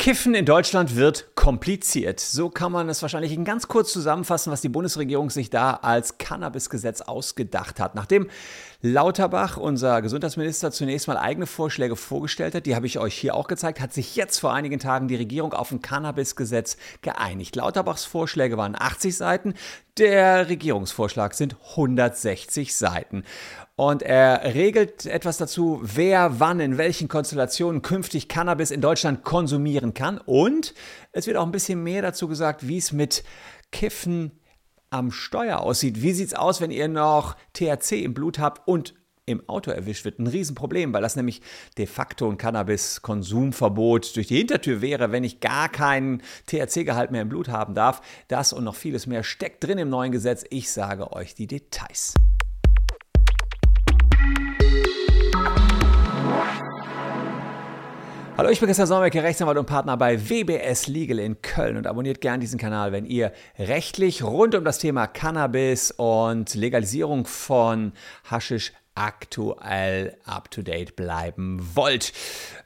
Kiffen in Deutschland wird kompliziert. So kann man es wahrscheinlich in ganz kurz zusammenfassen, was die Bundesregierung sich da als Cannabisgesetz ausgedacht hat. Nachdem Lauterbach, unser Gesundheitsminister, zunächst mal eigene Vorschläge vorgestellt hat, die habe ich euch hier auch gezeigt, hat sich jetzt vor einigen Tagen die Regierung auf ein Cannabisgesetz geeinigt. Lauterbachs Vorschläge waren 80 Seiten, der Regierungsvorschlag sind 160 Seiten. Und er regelt etwas dazu, wer wann in welchen Konstellationen künftig Cannabis in Deutschland konsumieren kann. Und es wird auch ein bisschen mehr dazu gesagt, wie es mit Kiffen am Steuer aussieht. Wie sieht es aus, wenn ihr noch THC im Blut habt und im Auto erwischt wird. Ein Riesenproblem, weil das nämlich de facto ein Cannabis-Konsumverbot durch die Hintertür wäre, wenn ich gar keinen THC-Gehalt mehr im Blut haben darf. Das und noch vieles mehr steckt drin im neuen Gesetz. Ich sage euch die Details. Hallo, ich bin Christian Solmecke, Rechtsanwalt und Partner bei WBS Legal in Köln und abonniert gern diesen Kanal, wenn ihr rechtlich rund um das Thema Cannabis und Legalisierung von Haschisch aktuell up-to-date bleiben wollt.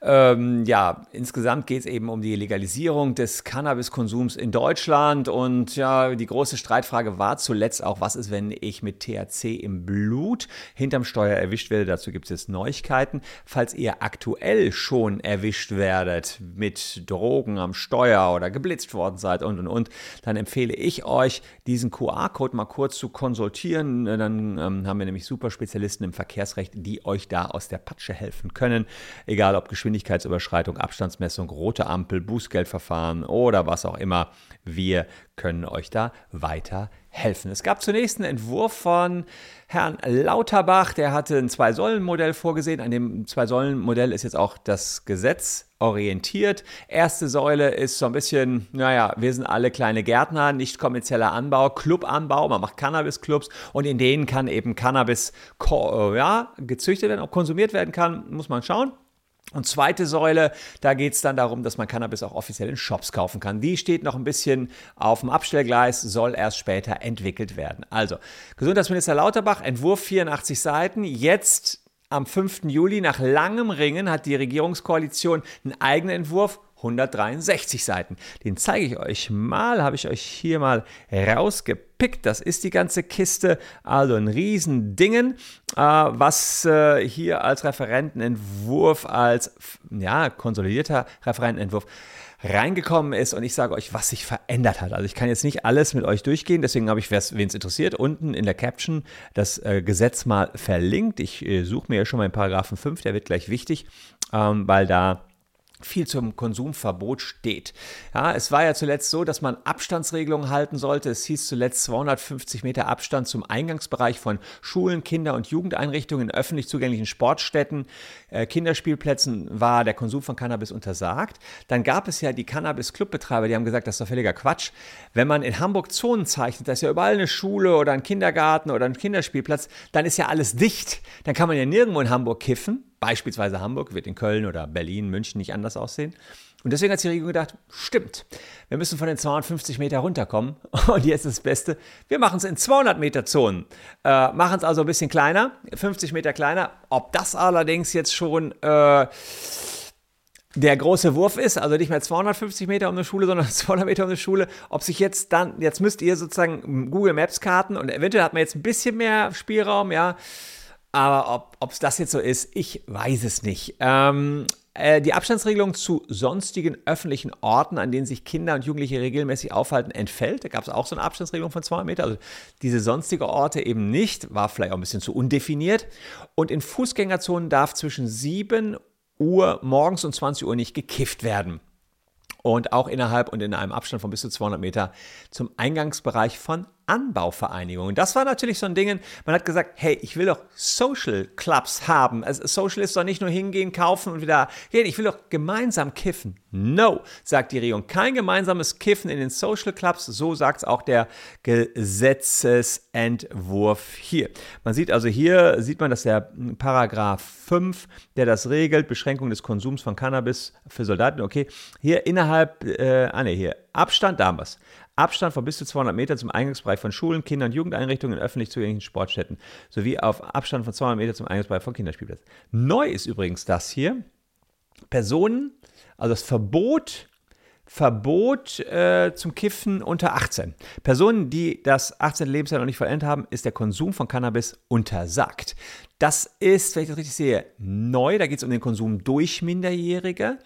Ähm, ja, insgesamt geht es eben um die Legalisierung des Cannabiskonsums in Deutschland und ja, die große Streitfrage war zuletzt auch, was ist, wenn ich mit THC im Blut hinterm Steuer erwischt werde. Dazu gibt es Neuigkeiten. Falls ihr aktuell schon erwischt werdet mit Drogen am Steuer oder geblitzt worden seid und und und, dann empfehle ich euch, diesen QR-Code mal kurz zu konsultieren. Dann ähm, haben wir nämlich super Spezialisten im Verkehr Verkehrsrecht, die euch da aus der Patsche helfen können. Egal ob Geschwindigkeitsüberschreitung, Abstandsmessung, rote Ampel, Bußgeldverfahren oder was auch immer. Wir können euch da weiterhelfen helfen. Es gab zunächst einen Entwurf von Herrn Lauterbach, der hatte ein Zwei-Säulen-Modell vorgesehen. An dem Zwei-Säulen-Modell ist jetzt auch das Gesetz orientiert. Erste Säule ist so ein bisschen, naja, wir sind alle kleine Gärtner, nicht kommerzieller Anbau, Clubanbau, man macht Cannabis-Clubs und in denen kann eben Cannabis ja, gezüchtet werden, auch konsumiert werden kann, muss man schauen. Und zweite Säule, da geht es dann darum, dass man Cannabis auch offiziell in Shops kaufen kann. Die steht noch ein bisschen auf dem Abstellgleis, soll erst später entwickelt werden. Also, Gesundheitsminister Lauterbach, Entwurf 84 Seiten, jetzt am 5. Juli nach langem Ringen hat die Regierungskoalition einen eigenen Entwurf 163 Seiten. Den zeige ich euch mal, habe ich euch hier mal rausgepickt. Das ist die ganze Kiste, also ein Riesendingen, äh, was äh, hier als Referentenentwurf, als ja, konsolidierter Referentenentwurf reingekommen ist und ich sage euch, was sich verändert hat. Also ich kann jetzt nicht alles mit euch durchgehen, deswegen habe ich, wen es interessiert, unten in der Caption das äh, Gesetz mal verlinkt. Ich äh, suche mir ja schon mal in Paragraphen 5, der wird gleich wichtig, ähm, weil da viel zum Konsumverbot steht. Ja, es war ja zuletzt so, dass man Abstandsregelungen halten sollte. Es hieß zuletzt 250 Meter Abstand zum Eingangsbereich von Schulen, Kinder- und Jugendeinrichtungen, in öffentlich zugänglichen Sportstätten, äh, Kinderspielplätzen war der Konsum von Cannabis untersagt. Dann gab es ja die Cannabis-Clubbetreiber, die haben gesagt, das ist doch völliger Quatsch. Wenn man in Hamburg Zonen zeichnet, da ist ja überall eine Schule oder ein Kindergarten oder ein Kinderspielplatz, dann ist ja alles dicht. Dann kann man ja nirgendwo in Hamburg kiffen beispielsweise Hamburg, wird in Köln oder Berlin, München nicht anders aussehen. Und deswegen hat die Regierung gedacht, stimmt, wir müssen von den 250 Meter runterkommen. Und jetzt ist das Beste, wir machen es in 200 Meter Zonen. Äh, machen es also ein bisschen kleiner, 50 Meter kleiner. Ob das allerdings jetzt schon äh, der große Wurf ist, also nicht mehr 250 Meter um eine Schule, sondern 200 Meter um eine Schule, ob sich jetzt dann, jetzt müsst ihr sozusagen Google Maps Karten und eventuell hat man jetzt ein bisschen mehr Spielraum, ja, aber ob es das jetzt so ist, ich weiß es nicht. Ähm, äh, die Abstandsregelung zu sonstigen öffentlichen Orten, an denen sich Kinder und Jugendliche regelmäßig aufhalten, entfällt. Da gab es auch so eine Abstandsregelung von 200 Meter. Also diese sonstige Orte eben nicht, war vielleicht auch ein bisschen zu undefiniert. Und in Fußgängerzonen darf zwischen 7 Uhr morgens und 20 Uhr nicht gekifft werden und auch innerhalb und in einem Abstand von bis zu 200 Meter zum Eingangsbereich von Anbauvereinigungen. Das war natürlich so ein Ding, man hat gesagt, hey, ich will doch Social Clubs haben. Also Social ist doch nicht nur hingehen, kaufen und wieder gehen. Ich will doch gemeinsam kiffen. No, sagt die Regierung. Kein gemeinsames Kiffen in den Social Clubs. So sagt es auch der Gesetzesentwurf hier. Man sieht also hier, sieht man, dass der Paragraph 5, der das regelt, Beschränkung des Konsums von Cannabis für Soldaten, okay, hier innerhalb, äh, ah ne, hier, Abstand, da haben wir es. Abstand von bis zu 200 Metern zum Eingangsbereich von Schulen, Kinder- und Jugendeinrichtungen in öffentlich zugänglichen Sportstätten sowie auf Abstand von 200 Metern zum Eingangsbereich von Kinderspielplätzen. Neu ist übrigens das hier. Personen, also das Verbot Verbot äh, zum Kiffen unter 18. Personen, die das 18. Lebensjahr noch nicht vollendet haben, ist der Konsum von Cannabis untersagt. Das ist, wenn ich das richtig sehe, neu. Da geht es um den Konsum durch Minderjährige.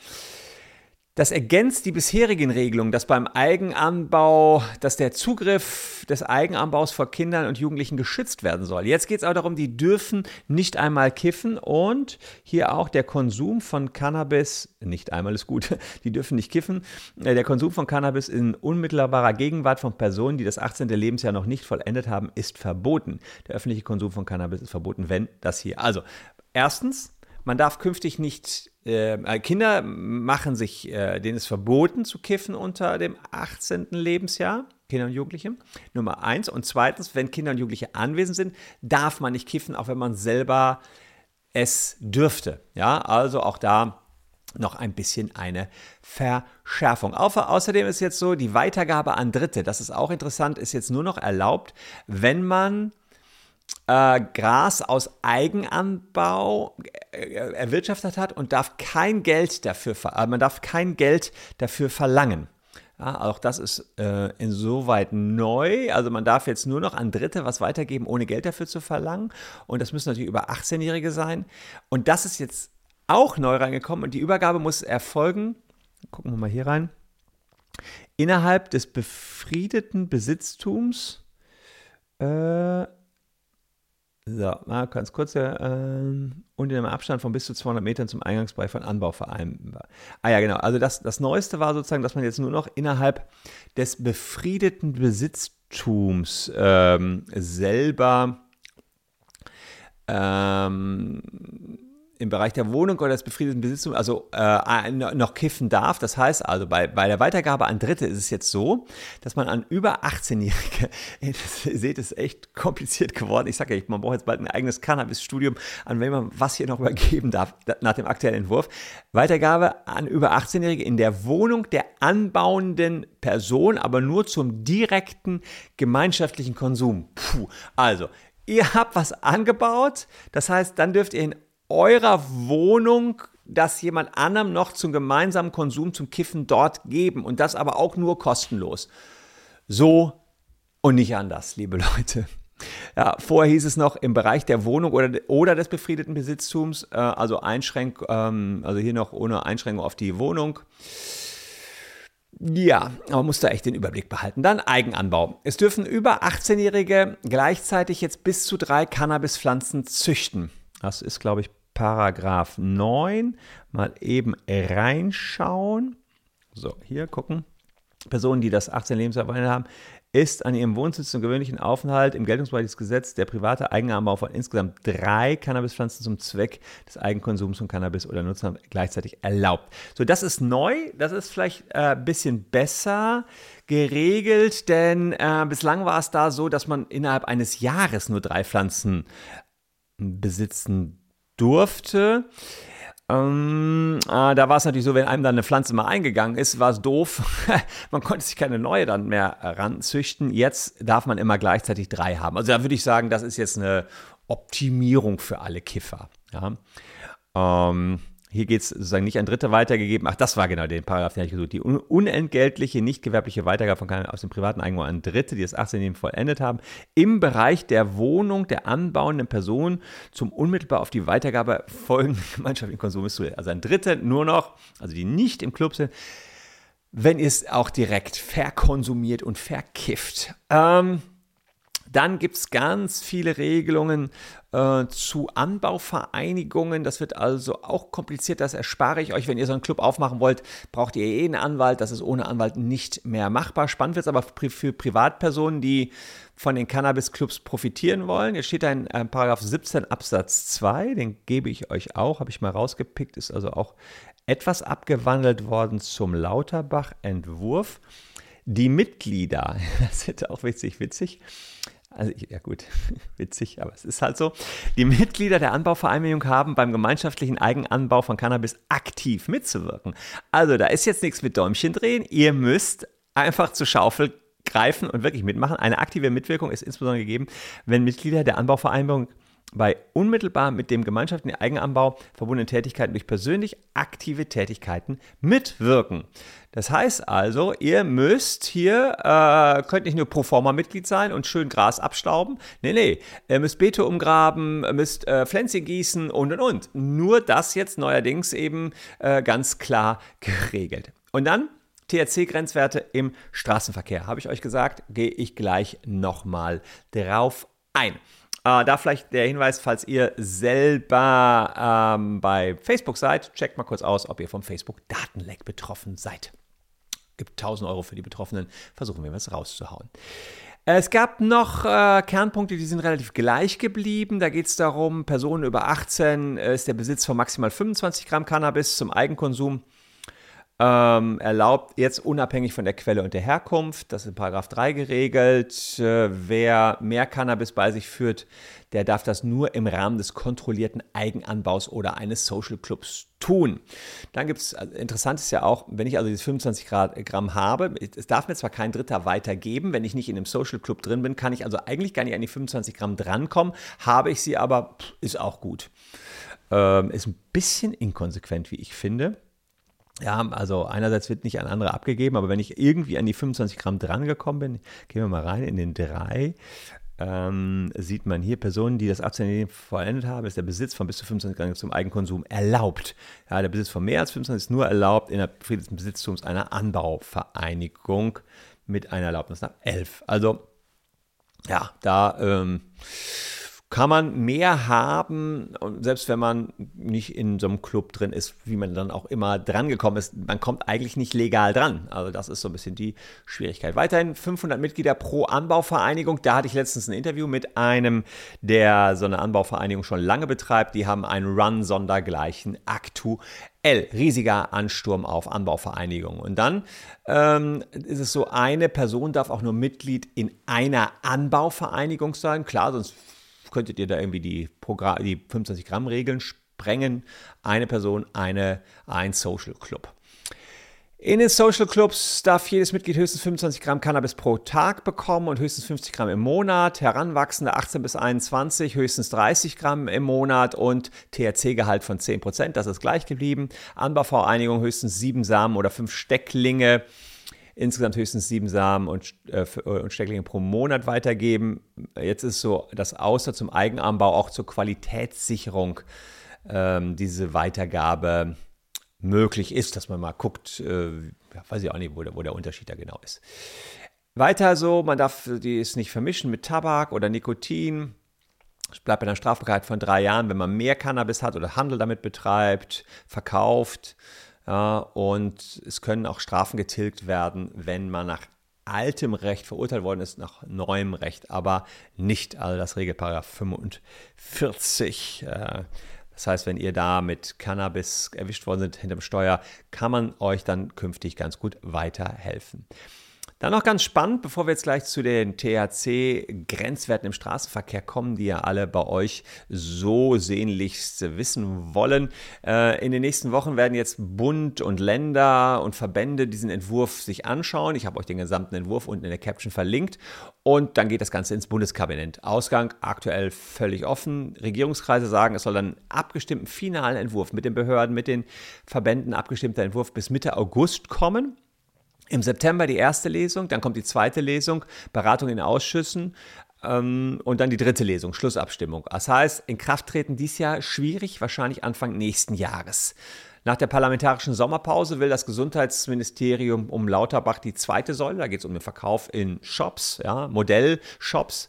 Das ergänzt die bisherigen Regelungen, dass beim Eigenanbau, dass der Zugriff des Eigenanbaus vor Kindern und Jugendlichen geschützt werden soll. Jetzt geht es aber darum, die dürfen nicht einmal kiffen und hier auch der Konsum von Cannabis, nicht einmal ist gut, die dürfen nicht kiffen, äh, der Konsum von Cannabis in unmittelbarer Gegenwart von Personen, die das 18. Lebensjahr noch nicht vollendet haben, ist verboten. Der öffentliche Konsum von Cannabis ist verboten, wenn das hier. Also, erstens, man darf künftig nicht, ähm, äh, Kinder machen sich, äh, denen ist verboten zu kiffen unter dem 18. Lebensjahr. Kinder und Jugendliche. Nummer eins. Und zweitens, wenn Kinder und Jugendliche anwesend sind, darf man nicht kiffen, auch wenn man selber es dürfte. Ja, also auch da noch ein bisschen eine Verschärfung. Außerdem ist jetzt so, die Weitergabe an Dritte, das ist auch interessant, ist jetzt nur noch erlaubt, wenn man äh, Gras aus Eigenanbau äh, erwirtschaftet hat und darf kein Geld dafür, äh, man darf kein Geld dafür verlangen. Ja, auch das ist äh, insoweit neu. Also man darf jetzt nur noch an Dritte was weitergeben, ohne Geld dafür zu verlangen. Und das müssen natürlich über 18-Jährige sein. Und das ist jetzt auch neu reingekommen. Und die Übergabe muss erfolgen. Gucken wir mal hier rein. Innerhalb des befriedeten Besitztums. Äh, so, mal ganz kurz, äh, und in einem Abstand von bis zu 200 Metern zum Eingangsbereich von Anbauvereinen. Ah ja, genau. Also das, das Neueste war sozusagen, dass man jetzt nur noch innerhalb des befriedeten Besitztums ähm, selber ähm, im Bereich der Wohnung oder des befriedeten Besitztums also äh, noch kiffen darf. Das heißt also, bei, bei der Weitergabe an Dritte ist es jetzt so, dass man an über 18-Jährige, ihr seht, es ist echt kompliziert geworden. Ich sage ja, man braucht jetzt bald ein eigenes Cannabis-Studium, an wen man was hier noch übergeben darf, nach dem aktuellen Entwurf. Weitergabe an über 18-Jährige in der Wohnung der anbauenden Person, aber nur zum direkten gemeinschaftlichen Konsum. Puh, also, ihr habt was angebaut, das heißt, dann dürft ihr in eurer Wohnung das jemand anderem noch zum gemeinsamen Konsum, zum Kiffen dort geben und das aber auch nur kostenlos. So und nicht anders, liebe Leute. Ja, vorher hieß es noch im Bereich der Wohnung oder, oder des befriedeten Besitztums, äh, also Einschränk, ähm, also hier noch ohne Einschränkung auf die Wohnung. Ja, man muss da echt den Überblick behalten. Dann Eigenanbau. Es dürfen über 18-Jährige gleichzeitig jetzt bis zu drei Cannabispflanzen züchten. Das ist, glaube ich, Paragraph 9 mal eben reinschauen. So, hier gucken. Personen, die das 18 Lebensjahr haben, ist an ihrem Wohnsitz zum gewöhnlichen Aufenthalt im Geltungsbereich des Gesetzes der private Eigenanbau von insgesamt drei Cannabispflanzen zum Zweck des Eigenkonsums von Cannabis oder Nutzen gleichzeitig erlaubt. So, das ist neu, das ist vielleicht ein äh, bisschen besser geregelt, denn äh, bislang war es da so, dass man innerhalb eines Jahres nur drei Pflanzen besitzen durfte. Ähm, äh, da war es natürlich so, wenn einem dann eine Pflanze mal eingegangen ist, war es doof. man konnte sich keine neue dann mehr ranzüchten. Jetzt darf man immer gleichzeitig drei haben. Also da würde ich sagen, das ist jetzt eine Optimierung für alle Kiffer. Ja. Ähm, hier geht es sozusagen nicht an Dritte weitergegeben. Ach, das war genau den Paragraph, den ich gesucht. Die unentgeltliche, nicht gewerbliche Weitergabe von aus dem privaten Eigentum an Dritte, die das 18 Leben vollendet haben, im Bereich der Wohnung der anbauenden Person zum unmittelbar auf die Weitergabe folgenden gemeinschaftlichen Konsum zu. Also an Dritte nur noch, also die nicht im Club sind, wenn ihr es auch direkt verkonsumiert und verkifft. Ähm, dann gibt es ganz viele Regelungen äh, zu Anbauvereinigungen. Das wird also auch kompliziert. Das erspare ich euch. Wenn ihr so einen Club aufmachen wollt, braucht ihr eh einen Anwalt. Das ist ohne Anwalt nicht mehr machbar. Spannend wird es aber für Privatpersonen, die von den Cannabis-Clubs profitieren wollen. Hier steht ein äh, Paragraph 17 Absatz 2. Den gebe ich euch auch. Habe ich mal rausgepickt. Ist also auch etwas abgewandelt worden zum Lauterbach-Entwurf. Die Mitglieder, das ist auch witzig, witzig, also, ja gut, witzig, aber es ist halt so. Die Mitglieder der Anbauvereinigung haben beim gemeinschaftlichen Eigenanbau von Cannabis aktiv mitzuwirken. Also, da ist jetzt nichts mit Däumchen drehen. Ihr müsst einfach zur Schaufel greifen und wirklich mitmachen. Eine aktive Mitwirkung ist insbesondere gegeben, wenn Mitglieder der Anbauvereinigung bei unmittelbar mit dem gemeinschaftlichen Eigenanbau verbundenen Tätigkeiten durch persönlich aktive Tätigkeiten mitwirken. Das heißt also, ihr müsst hier, äh, könnt nicht nur pro forma Mitglied sein und schön Gras abstauben. Nee, nee, ihr müsst Beete umgraben, müsst äh, Pflänzchen gießen und und und. Nur das jetzt neuerdings eben äh, ganz klar geregelt. Und dann THC-Grenzwerte im Straßenverkehr. Habe ich euch gesagt, gehe ich gleich nochmal drauf ein. Äh, da vielleicht der Hinweis, falls ihr selber ähm, bei Facebook seid, checkt mal kurz aus, ob ihr vom Facebook-Datenleck betroffen seid. Gibt 1000 Euro für die Betroffenen, versuchen wir was rauszuhauen. Es gab noch äh, Kernpunkte, die sind relativ gleich geblieben. Da geht es darum, Personen über 18 äh, ist der Besitz von maximal 25 Gramm Cannabis zum Eigenkonsum ähm, erlaubt jetzt unabhängig von der Quelle und der Herkunft, das ist in Paragraph 3 geregelt, äh, wer mehr Cannabis bei sich führt, der darf das nur im Rahmen des kontrollierten Eigenanbaus oder eines Social Clubs tun. Dann gibt es, also interessant ist ja auch, wenn ich also diese 25 Gramm habe, es darf mir zwar kein Dritter weitergeben, wenn ich nicht in einem Social Club drin bin, kann ich also eigentlich gar nicht an die 25 Gramm drankommen, habe ich sie aber, ist auch gut. Ähm, ist ein bisschen inkonsequent, wie ich finde. Ja, also einerseits wird nicht an andere abgegeben, aber wenn ich irgendwie an die 25 Gramm drangekommen bin, gehen wir mal rein in den 3, ähm, sieht man hier Personen, die das Abstinenz vollendet haben, ist der Besitz von bis zu 25 Gramm zum Eigenkonsum erlaubt. Ja, der Besitz von mehr als 25 ist nur erlaubt in der des Besitztums einer Anbauvereinigung mit einer Erlaubnis nach 11. Also ja, da ähm, kann man mehr haben, selbst wenn man nicht in so einem Club drin ist, wie man dann auch immer drangekommen ist. Man kommt eigentlich nicht legal dran. Also das ist so ein bisschen die Schwierigkeit. Weiterhin 500 Mitglieder pro Anbauvereinigung. Da hatte ich letztens ein Interview mit einem, der so eine Anbauvereinigung schon lange betreibt. Die haben einen Run sondergleichen aktuell. Riesiger Ansturm auf Anbauvereinigungen. Und dann ähm, ist es so, eine Person darf auch nur Mitglied in einer Anbauvereinigung sein. Klar, sonst könntet ihr da irgendwie die, die 25 Gramm Regeln sprengen. Eine Person, eine, ein Social Club. In den Social Clubs darf jedes Mitglied höchstens 25 Gramm Cannabis pro Tag bekommen und höchstens 50 Gramm im Monat. Heranwachsende 18 bis 21 höchstens 30 Gramm im Monat und THC-Gehalt von 10 Prozent. Das ist gleich geblieben. Anbauvereinigung höchstens 7 Samen oder 5 Stecklinge insgesamt höchstens sieben Samen und, äh, und Stecklinge pro Monat weitergeben. Jetzt ist so, dass außer zum Eigenanbau auch zur Qualitätssicherung ähm, diese Weitergabe möglich ist, dass man mal guckt, äh, ja, weiß ich auch nicht, wo der, wo der Unterschied da genau ist. Weiter so, man darf die es nicht vermischen mit Tabak oder Nikotin. Es bleibt bei einer Strafbarkeit von drei Jahren, wenn man mehr Cannabis hat oder Handel damit betreibt, verkauft. Ja, und es können auch Strafen getilgt werden, wenn man nach altem Recht verurteilt worden ist, nach neuem Recht, aber nicht. Also das Regelparagraph 45. Äh, das heißt, wenn ihr da mit Cannabis erwischt worden seid hinterm Steuer, kann man euch dann künftig ganz gut weiterhelfen. Dann noch ganz spannend, bevor wir jetzt gleich zu den THC-Grenzwerten im Straßenverkehr kommen, die ja alle bei euch so sehnlichst wissen wollen. Äh, in den nächsten Wochen werden jetzt Bund und Länder und Verbände diesen Entwurf sich anschauen. Ich habe euch den gesamten Entwurf unten in der Caption verlinkt. Und dann geht das Ganze ins Bundeskabinett. Ausgang aktuell völlig offen. Regierungskreise sagen, es soll dann abgestimmten finalen Entwurf mit den Behörden, mit den Verbänden abgestimmter Entwurf bis Mitte August kommen. Im September die erste Lesung, dann kommt die zweite Lesung, Beratung in Ausschüssen ähm, und dann die dritte Lesung, Schlussabstimmung. Das heißt, in Kraft treten dies Jahr schwierig, wahrscheinlich Anfang nächsten Jahres. Nach der parlamentarischen Sommerpause will das Gesundheitsministerium um Lauterbach die zweite Säule, da geht es um den Verkauf in Shops, ja, Modellshops,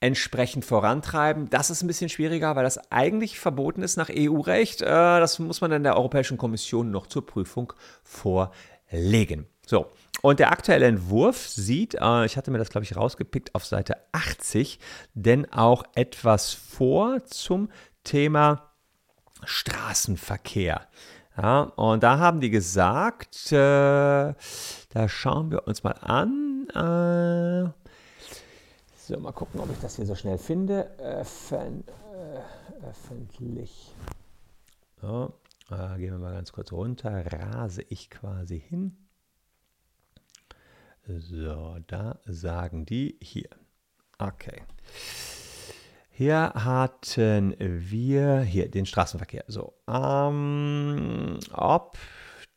entsprechend vorantreiben. Das ist ein bisschen schwieriger, weil das eigentlich verboten ist nach EU-Recht. Äh, das muss man dann der Europäischen Kommission noch zur Prüfung vorlegen. So, und der aktuelle Entwurf sieht, äh, ich hatte mir das, glaube ich, rausgepickt auf Seite 80, denn auch etwas vor zum Thema Straßenverkehr. Ja, und da haben die gesagt, äh, da schauen wir uns mal an. Äh, so, mal gucken, ob ich das hier so schnell finde. Öffn, äh, öffentlich. So, äh, gehen wir mal ganz kurz runter. Rase ich quasi hin. So, da sagen die hier. Okay. Hier hatten wir hier den Straßenverkehr. So, ähm, ob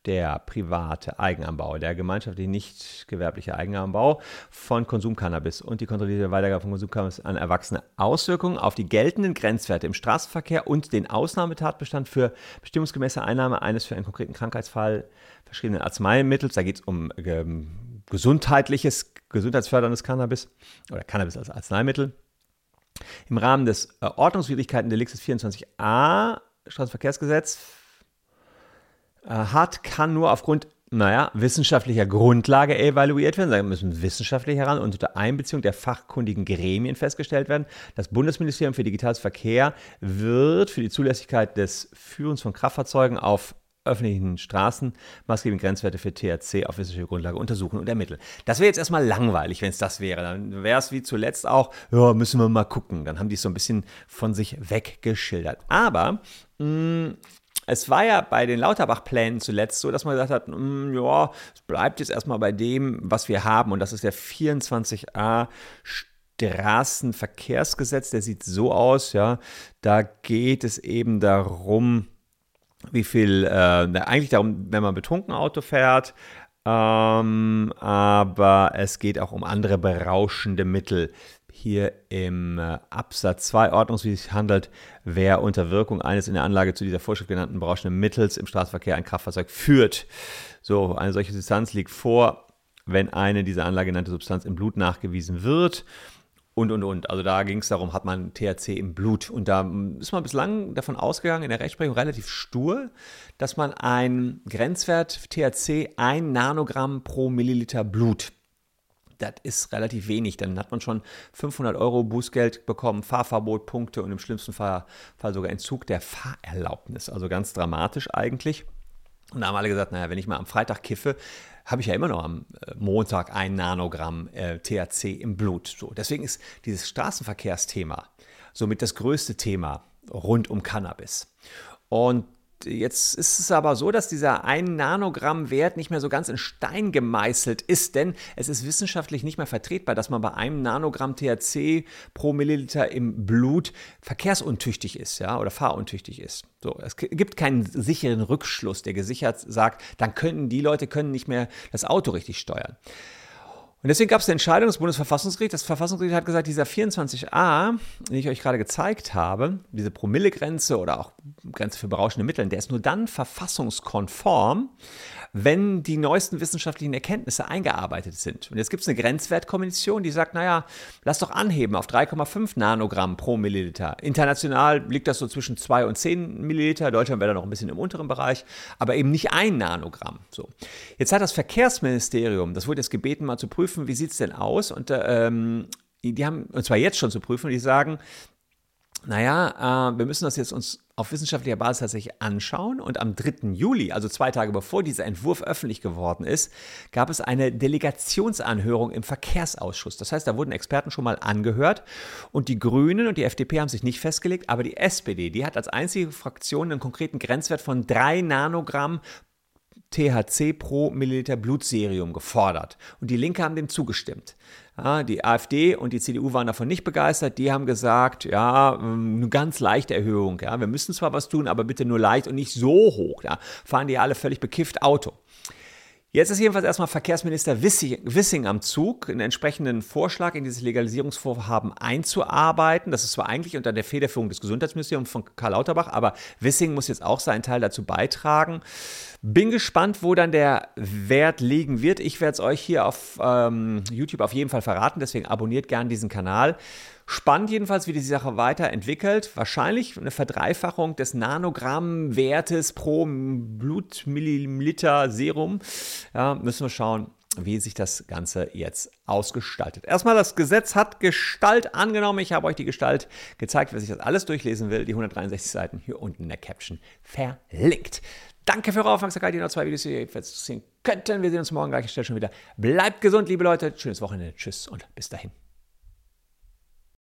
der private Eigenanbau, der gemeinschaftlich nicht gewerbliche Eigenanbau von Konsumcannabis und die kontrollierte Weitergabe von Konsumcannabis an Erwachsene Auswirkungen auf die geltenden Grenzwerte im Straßenverkehr und den Ausnahmetatbestand für bestimmungsgemäße Einnahme eines für einen konkreten Krankheitsfall verschriebenen Arzneimittels. Da geht es um ähm, gesundheitliches, gesundheitsförderndes Cannabis oder Cannabis als Arzneimittel. Im Rahmen des äh, Ordnungswidrigkeiten-Delikts 24a Straßenverkehrsgesetz äh, hat, kann nur aufgrund naja, wissenschaftlicher Grundlage evaluiert werden. Da müssen wissenschaftlich heran und unter Einbeziehung der fachkundigen Gremien festgestellt werden. Das Bundesministerium für Digitales Verkehr wird für die Zulässigkeit des Führens von Kraftfahrzeugen auf öffentlichen Straßen maßgebende Grenzwerte für THC auf wissenschaftlicher Grundlage untersuchen und ermitteln. Das wäre jetzt erstmal langweilig, wenn es das wäre. Dann wäre es wie zuletzt auch, ja, müssen wir mal gucken. Dann haben die es so ein bisschen von sich weggeschildert. Aber mh, mm, es war ja bei den Lauterbach-Plänen zuletzt so, dass man gesagt hat, mh, mm, ja, es bleibt jetzt erstmal bei dem, was wir haben. Und das ist der 24a Straßenverkehrsgesetz. Der sieht so aus, ja. Da geht es eben darum, wie viel, äh, eigentlich darum, wenn man betrunken Auto fährt, ähm, aber es geht auch um andere berauschende Mittel. Hier im äh, Absatz 2 ordnungswidrig handelt, wer unter Wirkung eines in der Anlage zu dieser Vorschrift genannten berauschenden Mittels im Straßenverkehr ein Kraftfahrzeug führt. So, eine solche Substanz liegt vor, wenn eine dieser Anlage genannte Substanz im Blut nachgewiesen wird und, und, und. Also da ging es darum, hat man THC im Blut. Und da ist man bislang davon ausgegangen, in der Rechtsprechung relativ stur, dass man einen Grenzwert THC 1 Nanogramm pro Milliliter Blut das ist relativ wenig. Dann hat man schon 500 Euro Bußgeld bekommen, Fahrverbot, Punkte und im schlimmsten Fall, Fall sogar Entzug der Fahrerlaubnis. Also ganz dramatisch eigentlich. Und da haben alle gesagt, naja, wenn ich mal am Freitag kiffe, habe ich ja immer noch am äh, Montag ein Nanogramm äh, THC im Blut. So, deswegen ist dieses Straßenverkehrsthema somit das größte Thema rund um Cannabis. Und Jetzt ist es aber so, dass dieser 1 Nanogramm Wert nicht mehr so ganz in Stein gemeißelt ist, denn es ist wissenschaftlich nicht mehr vertretbar, dass man bei einem Nanogramm THC pro Milliliter im Blut verkehrsuntüchtig ist, ja, oder fahruntüchtig ist. So, es gibt keinen sicheren Rückschluss, der gesichert sagt, dann können die Leute können nicht mehr das Auto richtig steuern. Und deswegen gab es eine Entscheidung des Bundesverfassungsgerichts. Das Verfassungsgericht hat gesagt, dieser 24a, den ich euch gerade gezeigt habe, diese Promillegrenze oder auch Grenze für berauschende Mittel, der ist nur dann verfassungskonform, wenn die neuesten wissenschaftlichen Erkenntnisse eingearbeitet sind. Und jetzt gibt es eine Grenzwertkommission, die sagt, naja, lass doch anheben auf 3,5 Nanogramm pro Milliliter. International liegt das so zwischen 2 und 10 Milliliter. Deutschland wäre da noch ein bisschen im unteren Bereich, aber eben nicht ein Nanogramm. So. Jetzt hat das Verkehrsministerium, das wurde jetzt gebeten, mal zu prüfen, wie sieht es denn aus? Und ähm, die haben, und zwar jetzt schon zu prüfen, die sagen, naja, äh, wir müssen das jetzt uns auf wissenschaftlicher Basis tatsächlich anschauen. Und am 3. Juli, also zwei Tage bevor dieser Entwurf öffentlich geworden ist, gab es eine Delegationsanhörung im Verkehrsausschuss. Das heißt, da wurden Experten schon mal angehört. Und die Grünen und die FDP haben sich nicht festgelegt, aber die SPD, die hat als einzige Fraktion einen konkreten Grenzwert von 3 Nanogramm THC pro Milliliter Blutserium gefordert. Und die Linke haben dem zugestimmt. Ja, die AfD und die CDU waren davon nicht begeistert. Die haben gesagt, ja, ähm, eine ganz leichte Erhöhung. Ja. Wir müssen zwar was tun, aber bitte nur leicht und nicht so hoch. Ja. Fahren die alle völlig bekifft Auto. Jetzt ist jedenfalls erstmal Verkehrsminister Wissing am Zug, einen entsprechenden Vorschlag in dieses Legalisierungsvorhaben einzuarbeiten. Das ist zwar eigentlich unter der Federführung des Gesundheitsministeriums von Karl Lauterbach, aber Wissing muss jetzt auch seinen Teil dazu beitragen. Bin gespannt, wo dann der Wert liegen wird. Ich werde es euch hier auf ähm, YouTube auf jeden Fall verraten, deswegen abonniert gerne diesen Kanal. Spannend jedenfalls, wie die Sache weiterentwickelt. Wahrscheinlich eine Verdreifachung des Nanogrammwertes pro Blutmilliliter Serum. Ja, müssen wir schauen, wie sich das Ganze jetzt ausgestaltet. Erstmal, das Gesetz hat Gestalt angenommen. Ich habe euch die Gestalt gezeigt, wer sich das alles durchlesen will. Die 163 Seiten hier unten in der Caption verlinkt. Danke für eure Aufmerksamkeit. Die noch zwei Videos, die ihr jetzt sehen könnten. Wir sehen uns morgen gleich schon wieder. Bleibt gesund, liebe Leute. Schönes Wochenende. Tschüss und bis dahin.